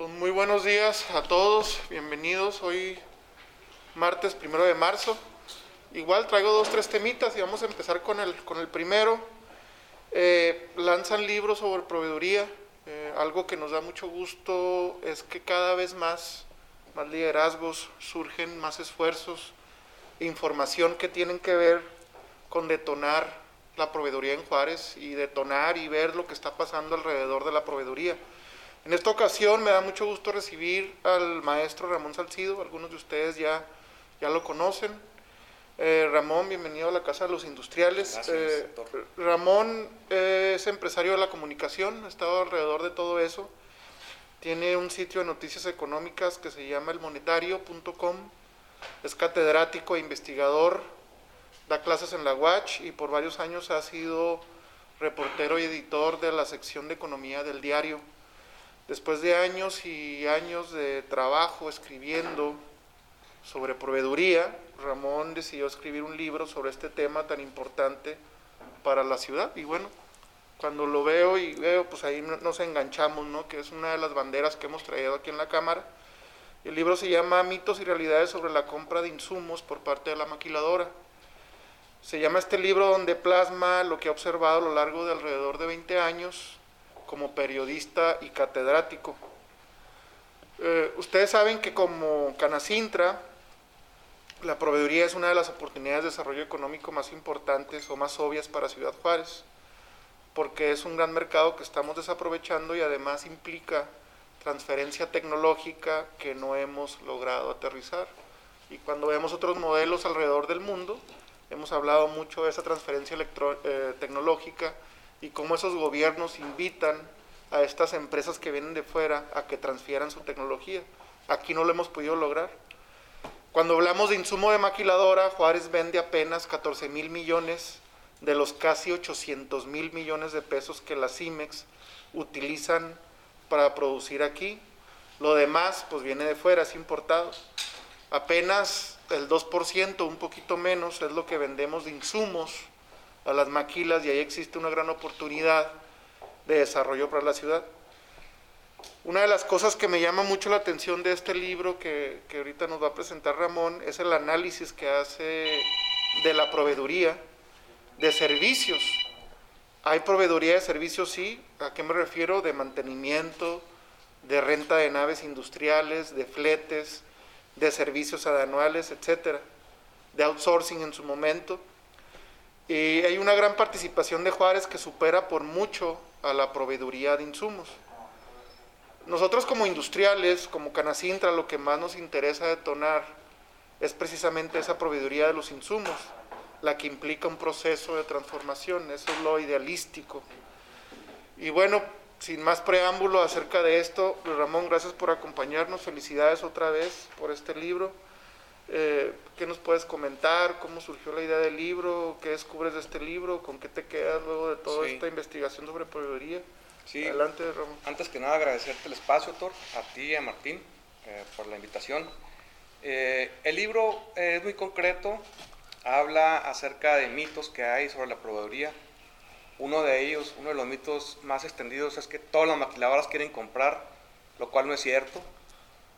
Pues muy buenos días a todos, bienvenidos. Hoy martes primero de marzo. Igual traigo dos, tres temitas y vamos a empezar con el, con el primero. Eh, lanzan libros sobre proveeduría. Eh, algo que nos da mucho gusto es que cada vez más, más liderazgos surgen, más esfuerzos, información que tienen que ver con detonar la proveeduría en Juárez y detonar y ver lo que está pasando alrededor de la proveeduría. En esta ocasión me da mucho gusto recibir al maestro Ramón Salcido, algunos de ustedes ya, ya lo conocen. Eh, Ramón, bienvenido a la Casa de los Industriales. Eh, Ramón es empresario de la comunicación, ha estado alrededor de todo eso. Tiene un sitio de noticias económicas que se llama elmonetario.com. Es catedrático e investigador, da clases en la UACH y por varios años ha sido reportero y editor de la sección de economía del diario. Después de años y años de trabajo escribiendo sobre proveeduría, Ramón decidió escribir un libro sobre este tema tan importante para la ciudad. Y bueno, cuando lo veo y veo, pues ahí nos enganchamos, ¿no? Que es una de las banderas que hemos traído aquí en la Cámara. El libro se llama Mitos y Realidades sobre la compra de insumos por parte de la maquiladora. Se llama este libro donde plasma lo que ha observado a lo largo de alrededor de 20 años como periodista y catedrático. Eh, ustedes saben que como Canacintra, la proveeduría es una de las oportunidades de desarrollo económico más importantes o más obvias para Ciudad Juárez, porque es un gran mercado que estamos desaprovechando y además implica transferencia tecnológica que no hemos logrado aterrizar. Y cuando vemos otros modelos alrededor del mundo, hemos hablado mucho de esa transferencia eh, tecnológica y cómo esos gobiernos invitan a estas empresas que vienen de fuera a que transfieran su tecnología. Aquí no lo hemos podido lograr. Cuando hablamos de insumo de maquiladora, Juárez vende apenas 14 mil millones de los casi 800 mil millones de pesos que las CIMEX utilizan para producir aquí. Lo demás pues viene de fuera, es importado. Apenas el 2%, un poquito menos, es lo que vendemos de insumos a las maquilas y ahí existe una gran oportunidad de desarrollo para la ciudad. Una de las cosas que me llama mucho la atención de este libro que, que ahorita nos va a presentar Ramón es el análisis que hace de la proveeduría de servicios. Hay proveeduría de servicios, sí. ¿A qué me refiero? De mantenimiento, de renta de naves industriales, de fletes, de servicios anuales, etcétera, de outsourcing en su momento. Y hay una gran participación de Juárez que supera por mucho a la proveeduría de insumos. Nosotros como industriales, como Canacintra, lo que más nos interesa detonar es precisamente esa proveeduría de los insumos, la que implica un proceso de transformación, eso es lo idealístico. Y bueno, sin más preámbulo acerca de esto, Ramón, gracias por acompañarnos, felicidades otra vez por este libro. Eh, ¿Qué nos puedes comentar? ¿Cómo surgió la idea del libro? ¿Qué descubres de este libro? ¿Con qué te quedas luego de toda esta investigación sobre proveeduría? Sí. Adelante, Ramón. Antes que nada, agradecerte el espacio, Thor, a ti y a Martín eh, por la invitación. Eh, el libro es muy concreto, habla acerca de mitos que hay sobre la proveeduría. Uno de ellos, uno de los mitos más extendidos es que todas las maquiladoras quieren comprar, lo cual no es cierto.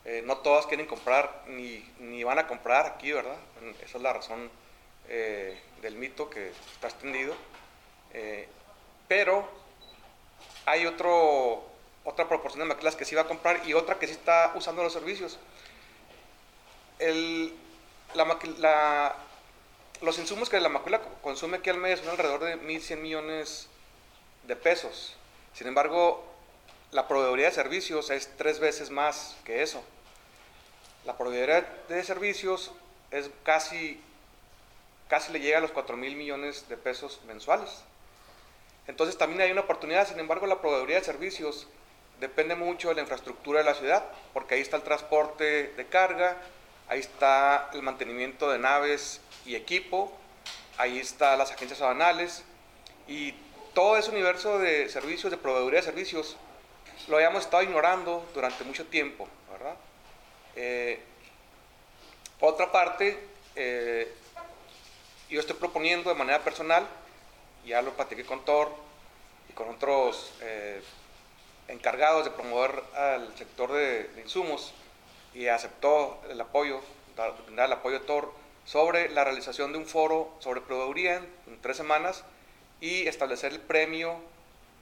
Eh, no todas quieren comprar ni, ni, van a comprar aquí, ¿verdad? Esa es la razón eh, del mito que está extendido. Eh, pero hay otro, otra proporción de maquilas que sí va a comprar y otra que sí está usando los servicios. Los insumos que la maquila consume aquí al mes son alrededor de 1.100 millones de pesos. Sin embargo, la proveeduría de servicios es tres veces más que eso. La proveeduría de servicios es casi, casi le llega a los 4 mil millones de pesos mensuales. Entonces también hay una oportunidad, sin embargo la proveeduría de servicios depende mucho de la infraestructura de la ciudad, porque ahí está el transporte de carga, ahí está el mantenimiento de naves y equipo, ahí están las agencias aduanales y todo ese universo de servicios, de proveeduría de servicios, lo habíamos estado ignorando durante mucho tiempo, ¿verdad? Eh, otra parte, eh, yo estoy proponiendo de manera personal, ya lo platiqué con Thor y con otros eh, encargados de promover al sector de, insumos y aceptó el apoyo, dar, el apoyo de TOR sobre la realización de un foro sobre proveeduría en, tres semanas y establecer el premio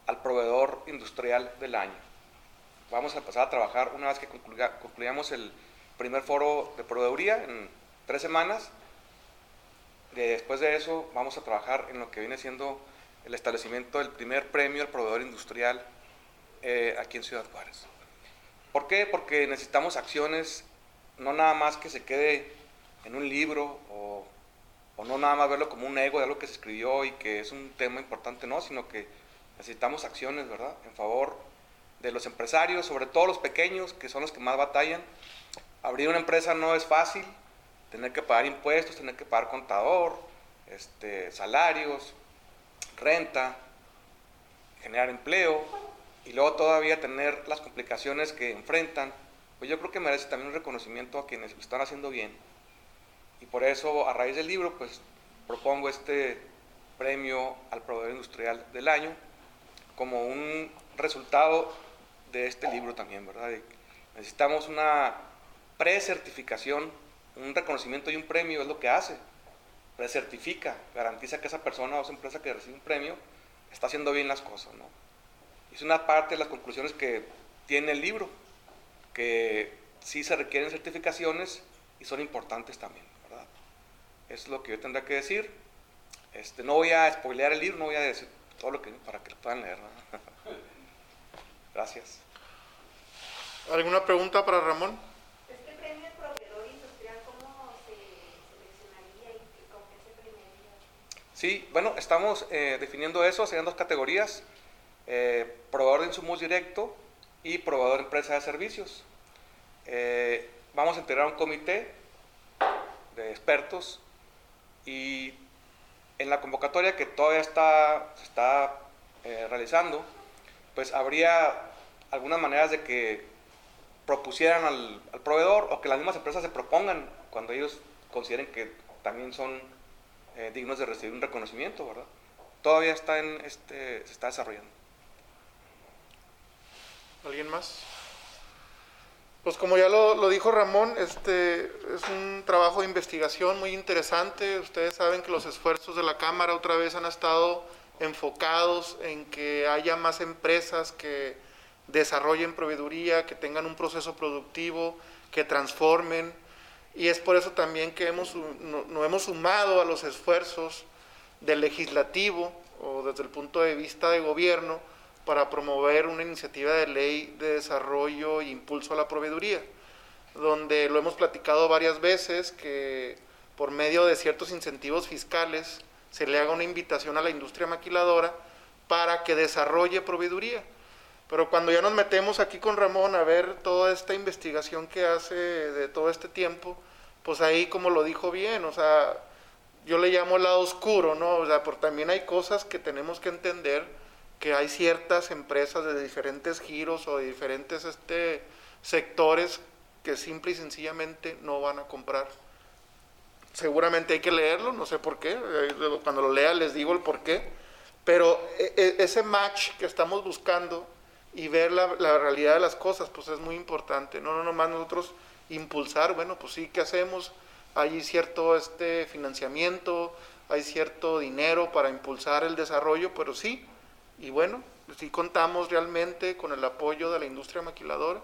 al proveedor industrial del año. Vamos a empezar a trabajar una vez que concluyamos el primer foro de proveeduría en tres semanas. Después de eso vamos a trabajar en lo que viene siendo el establecimiento del primer premio al proveedor industrial eh, aquí en Ciudad Juárez. ¿Por qué? Porque necesitamos acciones, no nada más que se quede en un libro o, o, no nada más verlo como un ego de algo que se escribió y que es un tema importante, no, sino que necesitamos acciones, ¿verdad?, en favor de los empresarios, sobre todo los pequeños, que son los que más batallan. Abrir una empresa no es fácil, tener que pagar impuestos, tener que pagar contador, este, salarios, renta, generar empleo y luego todavía tener las complicaciones que enfrentan, pues yo creo que merece también un reconocimiento a quienes lo están haciendo bien. Y por eso, a raíz del libro, pues propongo este premio al proveedor industrial del año como un resultado de este libro también, ¿verdad? necesitamos una precertificación, un reconocimiento y un premio es lo que hace certifica, garantiza que esa persona o esa empresa que recibe un premio está haciendo bien las cosas. ¿no? Es una parte de las conclusiones que tiene el libro, que sí se requieren certificaciones y son importantes también. ¿verdad? Es lo que yo tendré que decir. Este, no voy a spoilear el libro, no voy a decir todo lo que para que lo puedan leer. Gracias. ¿Alguna pregunta para Ramón? Sí, bueno, estamos eh, definiendo eso, serían dos categorías, eh, proveedor de insumos directo y proveedor de empresa de servicios. Eh, vamos a integrar un comité de expertos y en la convocatoria que todavía está, se está realizando, pues habría algunas maneras de que propusieran al, proveedor o que las mismas empresas se propongan cuando ellos consideren que también son eh, dignos de recibir un reconocimiento, ¿verdad? Todavía está en este, se está desarrollando. ¿Alguien más? Pues como ya lo, lo, dijo Ramón, este es un trabajo de investigación muy interesante. Ustedes saben que los esfuerzos de la Cámara otra vez han estado enfocados en que haya más empresas que desarrollen proveeduría, que tengan un proceso productivo, que transformen, y es por eso también que hemos, nos hemos sumado a los esfuerzos del legislativo o desde el punto de vista de gobierno para promover una iniciativa de ley de desarrollo e impulso a la proveeduría, donde lo hemos platicado varias veces que por medio de ciertos incentivos fiscales se le haga una invitación a la industria maquiladora para que desarrolle proveeduría. Pero cuando ya nos metemos aquí con Ramón a ver toda esta investigación que hace de todo este tiempo, pues ahí como lo dijo bien, o sea, yo le llamo el lado oscuro, ¿no? O sea, porque también hay cosas que tenemos que entender que hay ciertas empresas de diferentes giros o de diferentes este, sectores que simple y sencillamente no van a comprar. Seguramente hay que leerlo, no sé por qué, cuando lo lea les digo el por qué, pero e, e, ese match que estamos buscando y ver la, realidad de las cosas, pues es muy importante. No, no, nomás nosotros impulsar, bueno, pues sí, ¿qué hacemos? Hay cierto este financiamiento, hay cierto dinero para impulsar el desarrollo, pero sí, y bueno, sí contamos realmente con el apoyo de la industria maquiladora.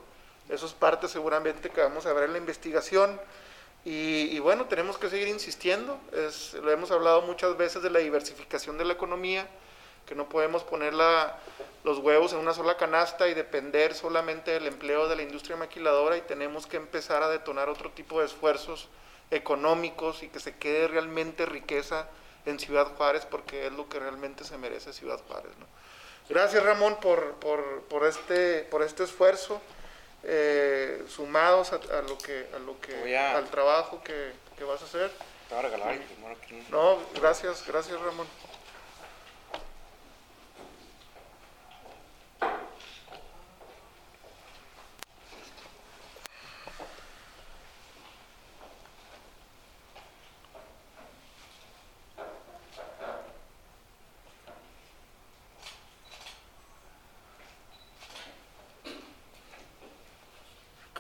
Eso es parte seguramente que vamos a ver en la investigación. Y, y bueno, tenemos que seguir insistiendo. Es, lo hemos hablado muchas veces de la diversificación de la economía que no podemos poner los huevos en una sola canasta y depender solamente del empleo de la industria maquiladora y tenemos que empezar a detonar otro tipo de esfuerzos económicos y que se quede realmente riqueza en Ciudad Juárez porque es lo que realmente se merece Ciudad Juárez. Gracias Ramón por, por, este, por este esfuerzo, eh, sumados a, lo que, a lo que al trabajo que, que vas a hacer. Te voy a regalar. No, gracias, gracias Ramón.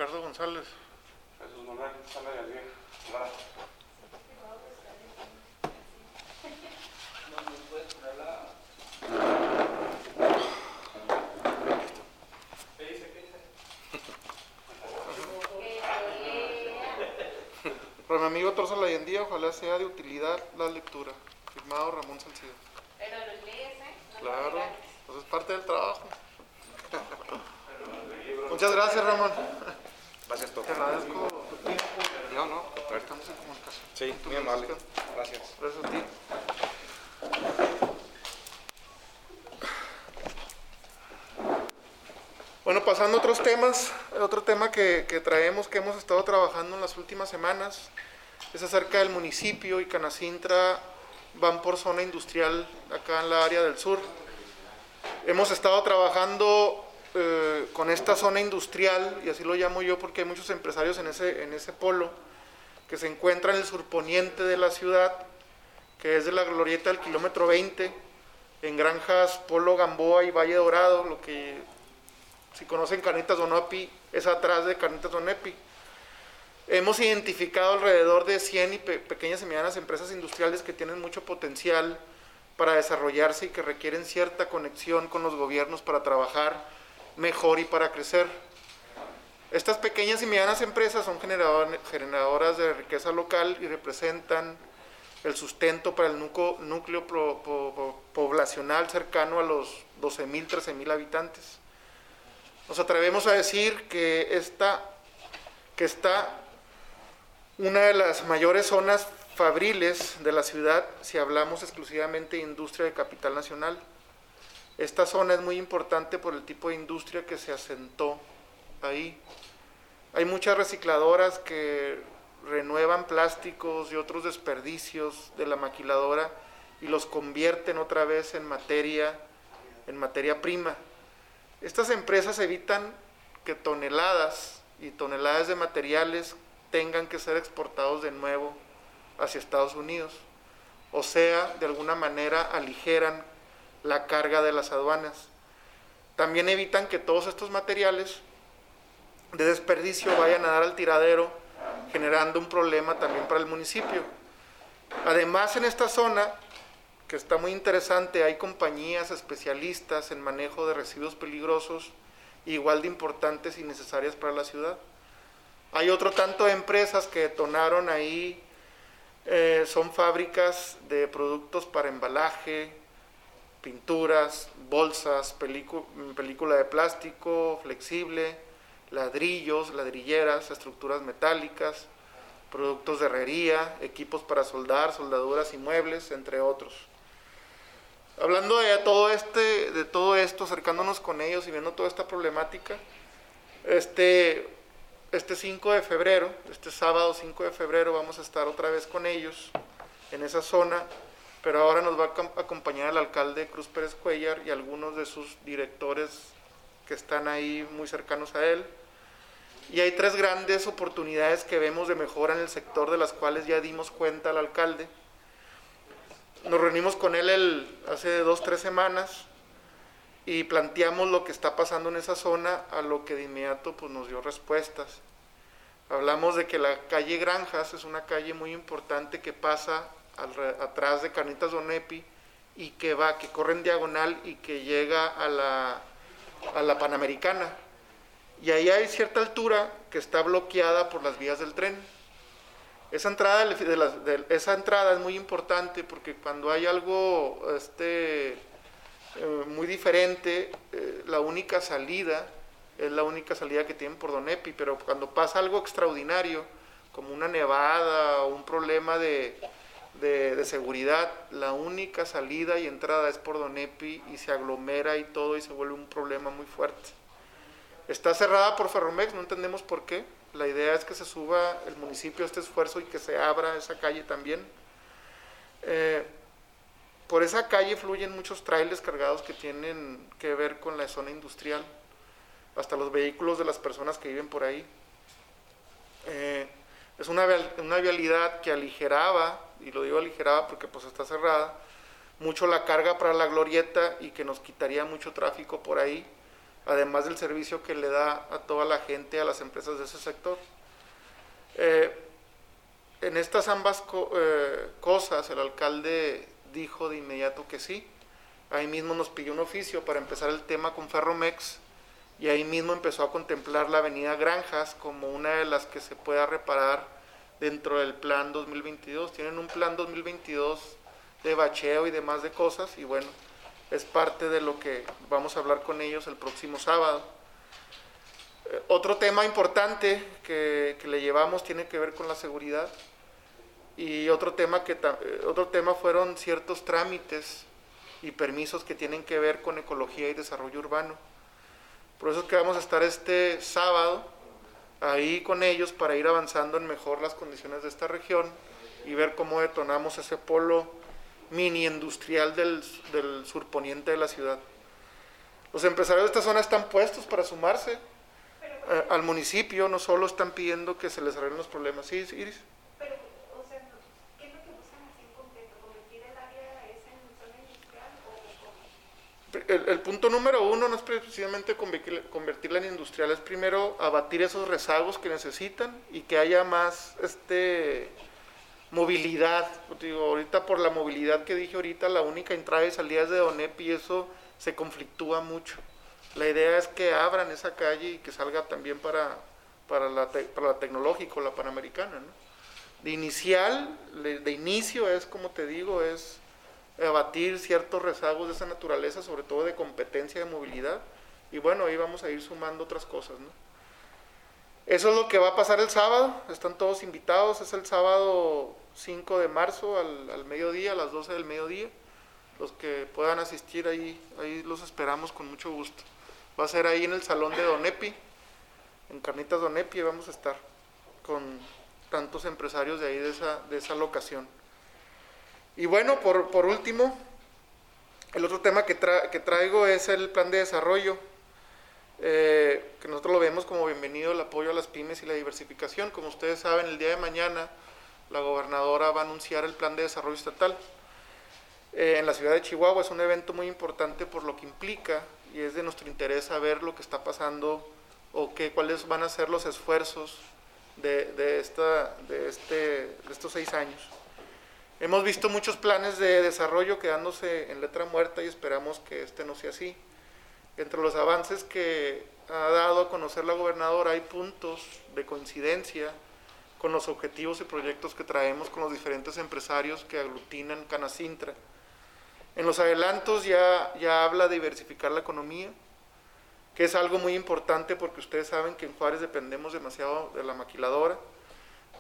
Ricardo González. Jesús Manuel, sale de vieja. Para mi amigo Torza Layendía, ojalá sea de utilidad la lectura. Firmado Ramón Salcido. Pero los lees, ¿eh? No Claro, pues es parte del trabajo. Muchas gracias, Ramón. Te agradezco tu tiempo. No, no, Estamos en comunicación. Sí, muy amable. Gracias. Gracias a ti. Bueno, pasando a otros temas, otro tema que, que traemos, que hemos estado trabajando en las últimas semanas, es acerca del municipio y Canacintra van por zona industrial acá en la área del sur. Hemos estado trabajando eh, con esta zona industrial, y así lo llamo yo porque hay muchos empresarios en ese, en ese polo, que se encuentra en el surponiente de la ciudad, que es de la glorieta del kilómetro 20, en granjas Polo Gamboa y Valle Dorado, lo que si conocen Carnitas Donopi, es atrás de Carnitas Donepi. Hemos identificado alrededor de 100 y pe- pequeñas y medianas empresas industriales que tienen mucho potencial para desarrollarse y que requieren cierta conexión con los gobiernos para trabajar mejor y para crecer. Estas pequeñas y medianas empresas son generador- generadoras de riqueza local y representan el sustento para el núcleo, poblacional cercano a los 12.000, 13.000 habitantes. Nos atrevemos a decir que esta, que está una de las mayores zonas fabriles de la ciudad si hablamos exclusivamente de industria de capital nacional. Esta zona es muy importante por el tipo de industria que se asentó ahí. Hay muchas recicladoras que renuevan plásticos y otros desperdicios de la maquiladora y los convierten otra vez en materia, en materia prima. Estas empresas evitan que toneladas y toneladas de materiales tengan que ser exportados de nuevo hacia Estados Unidos. O sea, de alguna manera aligeran la carga de las aduanas. También evitan que todos estos materiales de desperdicio vayan a dar al tiradero, generando un problema también para el municipio. Además, en esta zona, que está muy interesante, hay compañías especialistas en manejo de residuos peligrosos, igual de importantes y necesarias para la ciudad. Hay otro tanto de empresas que detonaron ahí, eh, son fábricas de productos para embalaje, pinturas, bolsas, película, película de plástico flexible, ladrillos, ladrilleras, estructuras metálicas, productos de herrería, equipos para soldar, soldaduras y muebles, entre otros. Hablando de todo este, de todo esto, acercándonos con ellos y viendo toda esta problemática, este, este 5 de febrero, este sábado 5 de febrero, vamos a estar otra vez con ellos en esa zona, pero ahora nos va a acom- acompañar el alcalde Cruz Pérez Cuellar y algunos de sus directores que están ahí muy cercanos a él. Y hay tres grandes oportunidades que vemos de mejora en el sector, de las cuales ya dimos cuenta al alcalde. Nos reunimos con él el- hace dos, tres semanas y planteamos lo que está pasando en esa zona, a lo que de inmediato pues, nos dio respuestas. Hablamos de que la calle Granjas es una calle muy importante que pasa atrás de Carnitas Donepi y que va, que corre en diagonal y que llega a la, a la Panamericana. Y ahí hay cierta altura que está bloqueada por las vías del tren. Esa entrada, de- esa entrada es muy importante porque cuando hay algo este, eh, muy diferente, eh, la única salida es la única salida que tienen por Donepi, pero cuando pasa algo extraordinario, como una nevada o un problema de, de- seguridad, la única salida y entrada es por Donepi y se aglomera y todo y se vuelve un problema muy fuerte. Está cerrada por Ferromex, no entendemos por qué. La idea es que se suba el municipio a este esfuerzo y que se abra esa calle también. Eh, por esa calle fluyen muchos trailers cargados que tienen que ver con la zona industrial, hasta los vehículos de las personas que viven por ahí. Eh, es una, una vialidad que aligeraba, y lo digo aligeraba porque pues está cerrada, mucho la carga para la glorieta y que nos quitaría mucho tráfico por ahí. además del servicio que le da a toda la gente, a las empresas de ese sector. Eh, en estas ambas eh, cosas el alcalde dijo de inmediato que sí. Ahí mismo nos pidió un oficio para empezar el tema con Ferromex y ahí mismo empezó a contemplar la avenida Granjas como una de las que se pueda reparar dentro del plan 2022. Tienen un plan 2022 de bacheo y demás de cosas y bueno, es parte de lo que vamos a hablar con ellos el próximo sábado. Eh, otro tema importante que, le llevamos tiene que ver con la seguridad y otro tema, que, eh, otro tema fueron ciertos trámites y permisos que tienen que ver con ecología y desarrollo urbano. Por eso es que vamos a estar este sábado ahí con ellos para ir avanzando en mejor las condiciones de esta región y ver cómo detonamos ese polo mini industrial del, del surponiente de la ciudad. Los empresarios de esta zona están puestos para sumarse eh, al municipio, no solo están pidiendo que se les arreglen los problemas. ¿Sí, Iris? Pero, o sea, ¿qué es lo que buscan así en concreto? ¿Convertir el área esa en zona industrial o El, punto número uno no es precisamente convertirla en industrial, es primero abatir esos rezagos que necesitan y que haya más este movilidad. Ahorita por la movilidad que dije ahorita, la única entrada y salida es de Donep y eso se conflictúa mucho. La idea es que abran esa calle y que salga también para, para, la, para la tecnológica, la panamericana. De inicial, de inicio es, como te digo, es abatir ciertos rezagos de esa naturaleza, sobre todo de competencia de movilidad. Y bueno, ahí vamos a ir sumando otras cosas. Eso es lo que va a pasar el sábado. Están todos invitados. Es el sábado 5 de marzo al, mediodía, a las 12 del mediodía. Los que puedan asistir ahí, ahí los esperamos con mucho gusto. Va a ser ahí en el salón de Donepi, en Carnitas Donepi, vamos a estar con tantos empresarios de ahí de esa, de esa locación. Y bueno, por, por último, el otro tema que, que traigo es el plan de desarrollo eh, que nosotros lo vemos como bienvenido el apoyo a las pymes y la diversificación. Como ustedes saben, el día de mañana la gobernadora va a anunciar el plan de desarrollo estatal. Eh, en la ciudad de Chihuahua es un evento muy importante por lo que implica y es de nuestro interés saber lo que está pasando o qué, cuáles van a ser los esfuerzos de, de, esta, de, este, de estos seis años. Hemos visto muchos planes de desarrollo quedándose en letra muerta y esperamos que este no sea así. Entre los avances que ha dado a conocer la gobernadora hay puntos de coincidencia con los objetivos y proyectos que traemos con los diferentes empresarios que aglutinan Canacintra. En los adelantos ya, ya habla de diversificar la economía, que es algo muy importante porque ustedes saben que en Juárez dependemos demasiado de la maquiladora.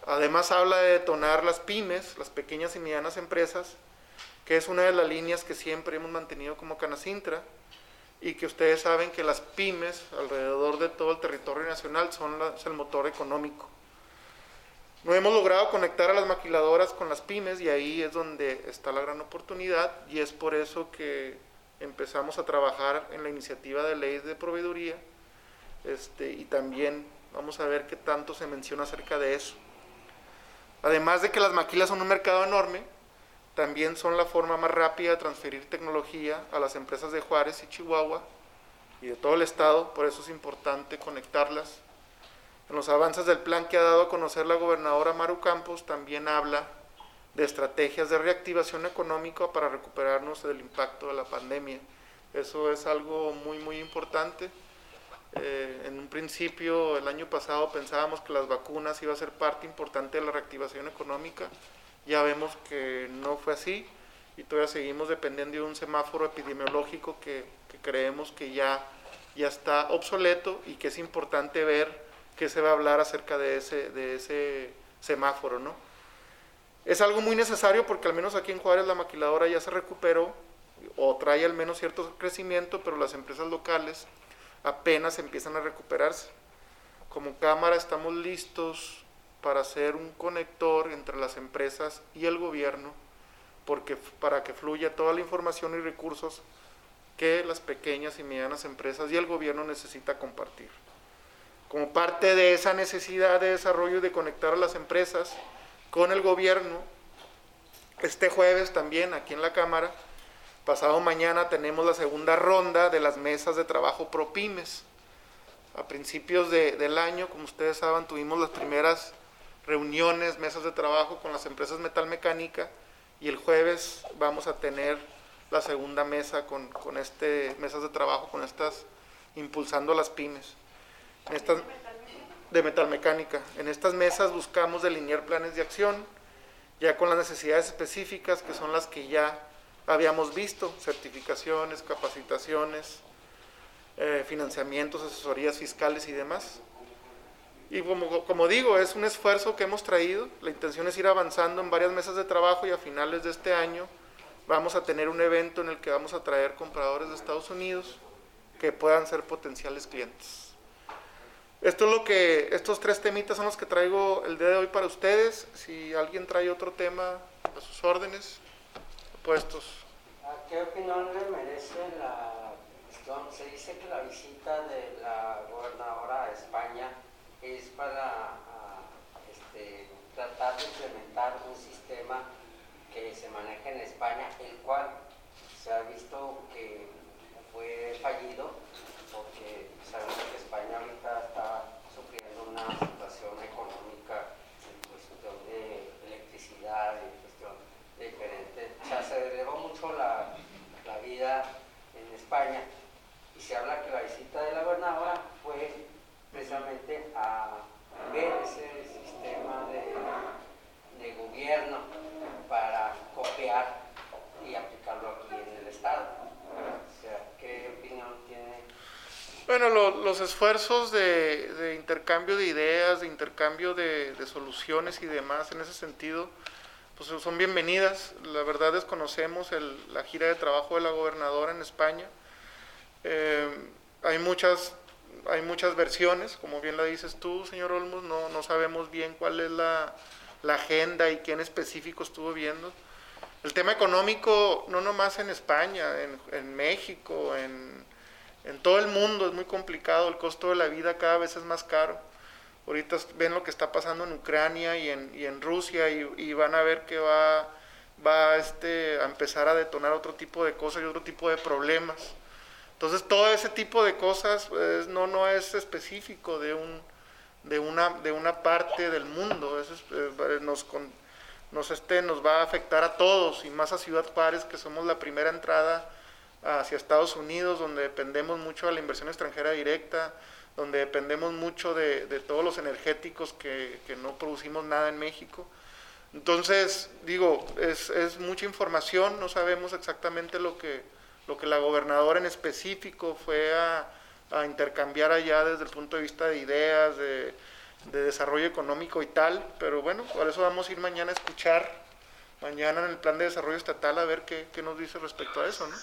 Además habla de detonar las pymes, las pequeñas y medianas empresas, que es una de las líneas que siempre hemos mantenido como Canacintra y que ustedes saben que las pymes alrededor de todo el territorio nacional son el motor económico. No hemos logrado conectar a las maquiladoras con las pymes y ahí es donde está la gran oportunidad y es por eso que empezamos a trabajar en la iniciativa de ley de proveeduría este, y también vamos a ver qué tanto se menciona acerca de eso. Además de que las maquilas son un mercado enorme, también son la forma más rápida de transferir tecnología a las empresas de Juárez y Chihuahua y de todo el estado, por eso es importante conectarlas. En los avances del plan que ha dado a conocer la gobernadora Maru Campos también habla de estrategias de reactivación económica para recuperarnos del impacto de la pandemia. Eso es algo muy, muy importante. Eh, en un principio, el año pasado, pensábamos que las vacunas iba a ser parte importante de la reactivación económica ya vemos que no fue así y todavía seguimos dependiendo de un semáforo epidemiológico que, creemos que ya, ya está obsoleto y que es importante ver qué se va a hablar acerca de ese, de ese semáforo, ¿no? Es algo muy necesario porque al menos aquí en Juárez la maquiladora ya se recuperó o trae al menos cierto crecimiento, pero las empresas locales apenas empiezan a recuperarse. Como cámara estamos listos para hacer un conector entre las empresas y el gobierno, porque para que fluya toda la información y recursos que las pequeñas y medianas empresas y el gobierno necesita compartir. Como parte de esa necesidad de desarrollo y de conectar a las empresas con el gobierno, este jueves también aquí en la Cámara Pasado mañana tenemos la segunda ronda de las mesas de trabajo pro pymes. A principios de- del año, como ustedes saben, tuvimos las primeras reuniones, mesas de trabajo con las empresas metalmecánica y el jueves vamos a tener la segunda mesa con, con este mesas de trabajo con estas impulsando a las pymes. En estas, de metalmecánica. En estas mesas buscamos delinear planes de acción, ya con las necesidades específicas que son las que ya habíamos visto, certificaciones, capacitaciones, eh, financiamientos, asesorías fiscales y demás. Y como, como digo, es un esfuerzo que hemos traído, la intención es ir avanzando en varias mesas de trabajo y a finales de este año vamos a tener un evento en el que vamos a traer compradores de Estados Unidos que puedan ser potenciales clientes. Esto es lo que, estos tres temitas son los que traigo el día de hoy para ustedes. Si alguien trae otro tema a sus órdenes, ¿A qué opinión le merece la cuestión? Se dice que la visita de la gobernadora a España es para ah, este, tratar de implementar un sistema que se maneja en España, el cual se ha visto que fue fallido porque sabemos que España ahorita está sufriendo una situación económica en cuestión de electricidad, en cuestión diferente. O sea, se elevó mucho la, la vida en España y se habla que la visita de la gobernadora fue precisamente a ver ese sistema de, de gobierno para copiar y aplicarlo aquí en el Estado. O sea, ¿qué opinión tiene? Bueno, lo- los esfuerzos de, de intercambio de ideas, de intercambio de, de soluciones y demás en ese sentido, pues son bienvenidas. La verdad desconocemos el- la gira de trabajo de la gobernadora en España. Eh, hay muchas hay muchas versiones, como bien la dices tú, señor Olmos, no, no sabemos bien cuál es la, la agenda y quién específico estuvo viendo. El tema económico, no nomás en España, en, en México, en, en todo el mundo es muy complicado, el costo de la vida cada vez es más caro. Ahorita ven lo que está pasando en Ucrania y en, y en Rusia y, y van a ver que va, va este, a empezar a detonar otro tipo de cosas y otro tipo de problemas. Entonces todo ese tipo de cosas pues, no, no es específico de, un, de, una, de una parte del mundo, eh, nos, con- nos, este, nos va a afectar a todos y más a Ciudad Juárez que somos la primera entrada hacia Estados Unidos, donde dependemos mucho de la inversión extranjera directa, donde dependemos mucho de, todos los energéticos que, no producimos nada en México. Entonces, digo, es, es mucha información, no sabemos exactamente lo que, lo que la gobernadora en específico fue a, intercambiar allá desde el punto de vista de ideas, de, de desarrollo económico y tal, pero bueno, por eso vamos a ir mañana a escuchar, mañana en el plan de desarrollo estatal, a ver qué nos dice respecto a eso, ¿no?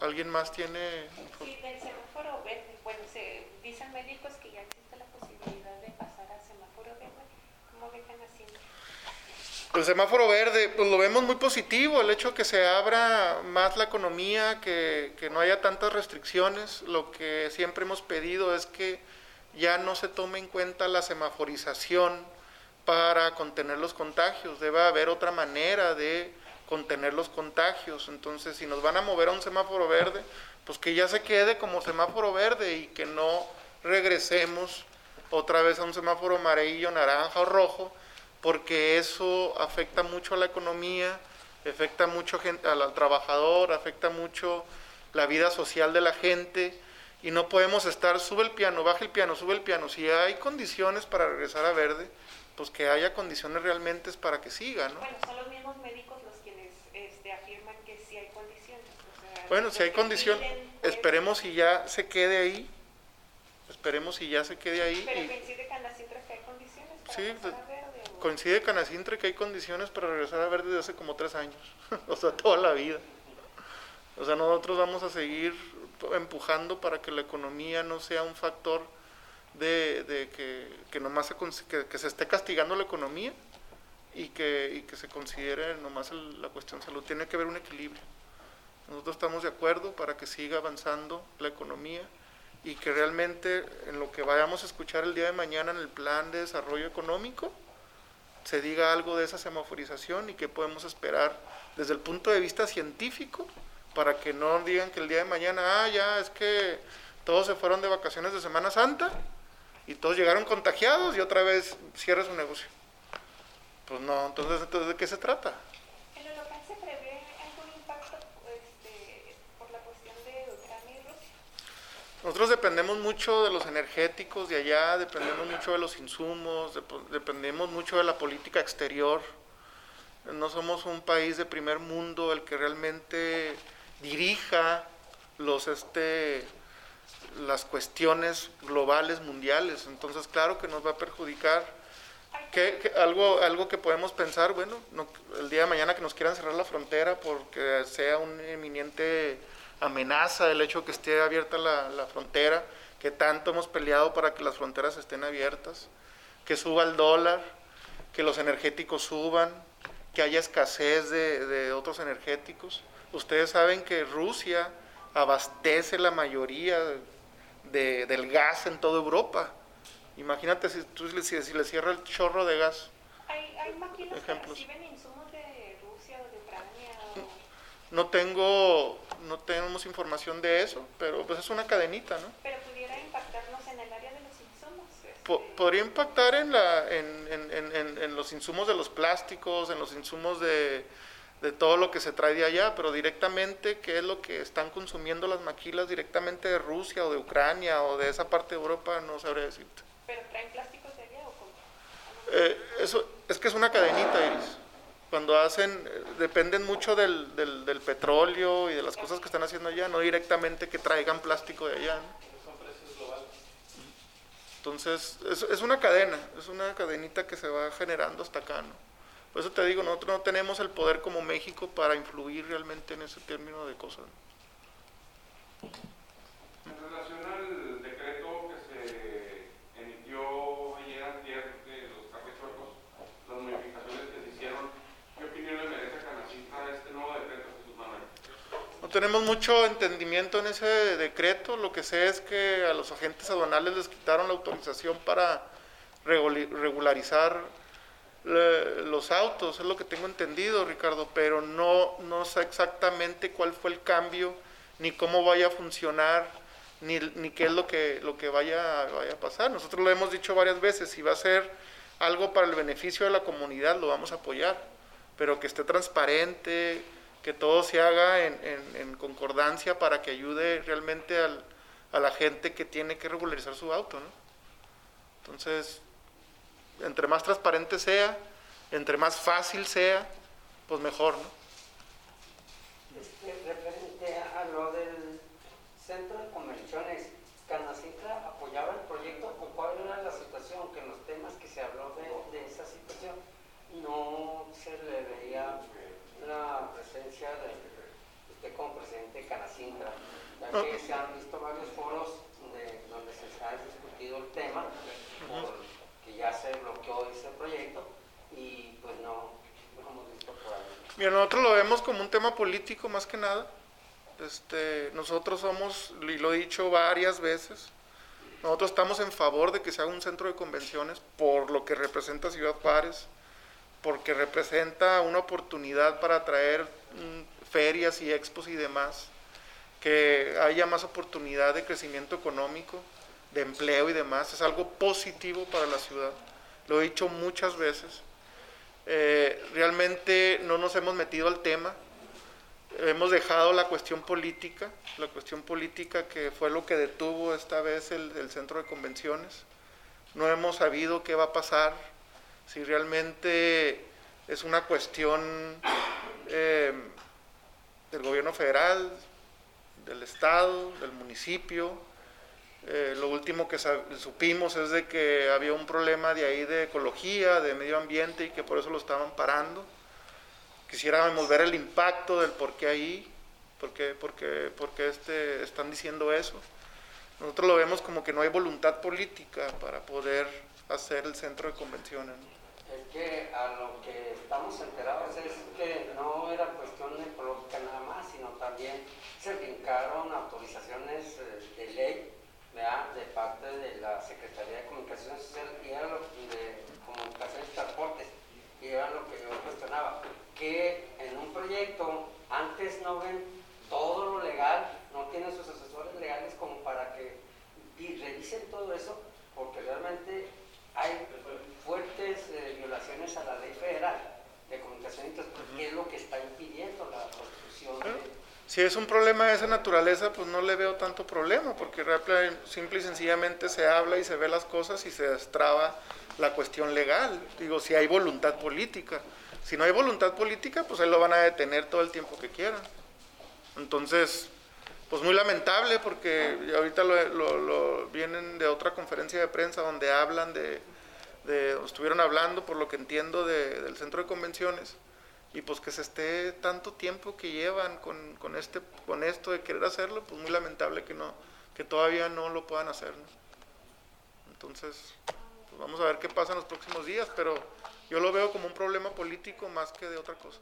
¿Alguien más tiene Sí, del semáforo verde. Bueno, se, dicen médicos que ya existe la posibilidad de pasar a semáforo verde. ¿Cómo dejan haciendo? El semáforo verde, pues lo vemos muy positivo, el hecho que se abra más la economía, que, que no haya tantas restricciones. Lo que siempre hemos pedido es que ya no se tome en cuenta la semaforización para contener los contagios. Debe haber otra manera de contener los contagios. Entonces, si nos van a mover a un semáforo verde, pues que ya se quede como semáforo verde y que no regresemos otra vez a un semáforo amarillo, naranja o rojo, porque eso afecta mucho a la economía, afecta mucho al, trabajador, afecta mucho la vida social de la gente y no podemos estar, sube el piano, baja el piano, sube el piano. Si hay condiciones para regresar a verde, pues que haya condiciones realmente para que siga, ¿no? Bueno, son los mismos médicos los quienes este, afirman que sí hay condiciones. o sea, Bueno, si hay condición, esperemos si ya se quede ahí, esperemos si ya se quede ahí. Pero y- coincide con las que hay condiciones para Sí, pues, a verde. o- Coincide que hay condiciones para regresar a ver desde hace como tres años, o sea, toda la vida. O sea, nosotros vamos a seguir empujando para que la economía no sea un factor de, de que, que nomás se, que, que se esté castigando la economía y que, y que se considere nomás el- la cuestión salud. Tiene que haber un equilibrio. Nosotros estamos de acuerdo para que siga avanzando la economía y que realmente en lo que vayamos a escuchar el día de mañana en el plan de desarrollo económico, se diga algo de esa semaforización y qué podemos esperar desde el punto de vista científico, para que no digan que el día de mañana, ah, ya, es que todos se fueron de vacaciones de Semana Santa y todos llegaron contagiados y otra vez cierra su negocio. Pues no, entonces, entonces ¿de qué se trata? Nosotros dependemos mucho de los energéticos de allá, dependemos mucho de los insumos, dep- dependemos mucho de la política exterior. No somos un país de primer mundo el que realmente dirija los este las cuestiones globales mundiales. Entonces, claro que nos va a perjudicar. ¿Qué- qué- algo, algo que podemos pensar, bueno, no- el día de mañana que nos quieran cerrar la frontera porque sea una eminente amenaza el hecho de que esté abierta la, la frontera, que tanto hemos peleado para que las fronteras estén abiertas, que suba el dólar, que los energéticos suban, que haya escasez de, de otros energéticos. Ustedes saben que Rusia abastece la mayoría de- del gas en toda Europa. Imagínate si, tú le- si, si le cierra el chorro de gas. ¿Hay, hay máquinas Ejemplos. que reciben insumos de Rusia o de Ucrania? O, No tengo, no tenemos información de eso, pero pues es una cadenita, ¿no? pero pudiera impactarnos en el área de los insumos. Po- este, podría impactar en, la, en, en- en- en- en los insumos de los plásticos, en los insumos de, de todo lo que se trae de allá, pero directamente, ¿qué es lo que están consumiendo las maquilas directamente de Rusia o de Ucrania o de esa parte de Europa? No sabré decirte. ¿Pero traen plásticos de allá o cómo? Eh, eso, es que es una cadenita, Iris. Cuando hacen, eh, dependen mucho del, del, petróleo y de las cosas que están haciendo allá, no directamente que traigan plástico de allá. ¿no? Entonces, es, una cadena, es una cadenita que se va generando hasta acá, ¿no? Por eso te digo, nosotros no tenemos el poder como México para influir realmente en ese término de cosas. En relación al decreto que se emitió ayer, antier, de los cafés chuecos, las modificaciones que se hicieron, ¿qué opinión le merece a Canacita este nuevo decreto, Jesús Manuel? No tenemos mucho entendimiento en ese decreto. Lo que sé es que a los agentes aduanales les quitaron la autorización para regularizar los autos, es lo que tengo entendido, Ricardo, pero no, no sé exactamente cuál fue el cambio, ni cómo vaya a funcionar, ni, ni qué es lo que, lo que vaya, vaya a pasar. Nosotros lo hemos dicho varias veces, si va a ser algo para el beneficio de la comunidad, lo vamos a apoyar, pero que esté transparente, que todo se haga en, en- en concordancia para que ayude realmente al- a la gente que tiene que regularizar su auto, ¿no? Entonces, entre más transparente sea, entre más fácil sea, pues mejor, ¿no? Este, a lo del centro de convenciones, ¿Canacintra apoyaba el proyecto o cuál era la situación? Que en los temas que se habló de, de esa situación no se le veía la presencia de usted como presidente de Canacintra, ya No. que se han visto varios foros de- donde se ha discutido el tema, por- que ya se bloqueó ese proyecto y pues no, no hemos visto por ahí. Mira, nosotros lo vemos como un tema político más que nada. Este, nosotros somos, y lo he dicho varias veces, nosotros estamos en favor de que se haga un centro de convenciones por lo que representa Ciudad Juárez, porque representa una oportunidad para atraer mm, ferias y expos y demás, que haya más oportunidad de crecimiento económico, de empleo y demás. Es algo positivo para la ciudad. Lo he dicho muchas veces. Eh, realmente no nos hemos metido al tema. Hemos dejado la cuestión política, la cuestión política que fue lo que detuvo esta vez el, el centro de convenciones. No hemos sabido qué va a pasar, si realmente es una cuestión eh, del gobierno federal, del estado, del municipio. Eh, lo último que supimos es de que había un problema de ahí de ecología, de medio ambiente y que por eso lo estaban parando. Quisiéramos ver el impacto del por qué ahí, por qué, por qué- por qué este, están diciendo eso. Nosotros lo vemos como que no hay voluntad política para poder hacer el centro de convenciones. Es que a lo que estamos enterados es que no era cuestión ecológica nada más, sino también se brincaron autorizaciones eh, de ley ¿verdad? de parte de la Secretaría de Comunicación Social y era lo de Comunicaciones y Transportes, y era lo que yo cuestionaba, que en un proyecto antes no ven todo lo legal, no tienen sus asesores legales como para que vi- revisen todo eso, porque realmente hay fuertes eh, violaciones a la ley federal de comunicación y transporte, que es lo que está impidiendo la construcción de... Si es un problema de esa naturaleza, pues no le veo tanto problema, porque simple y sencillamente se habla y se ve las cosas y se destraba la cuestión legal. Digo, si hay voluntad política. Si no hay voluntad política, pues ahí lo van a detener todo el tiempo que quieran. Entonces, pues muy lamentable, porque ahorita lo, lo- lo- vienen de otra conferencia de prensa donde hablan de, de estuvieron hablando, por lo que entiendo, de- del centro de convenciones. Y pues que se esté tanto tiempo que llevan con, con este con esto de querer hacerlo pues muy lamentable que no que todavía no lo puedan hacer entonces pues vamos a ver qué pasa en los próximos días pero yo lo veo como un problema político más que de otra cosa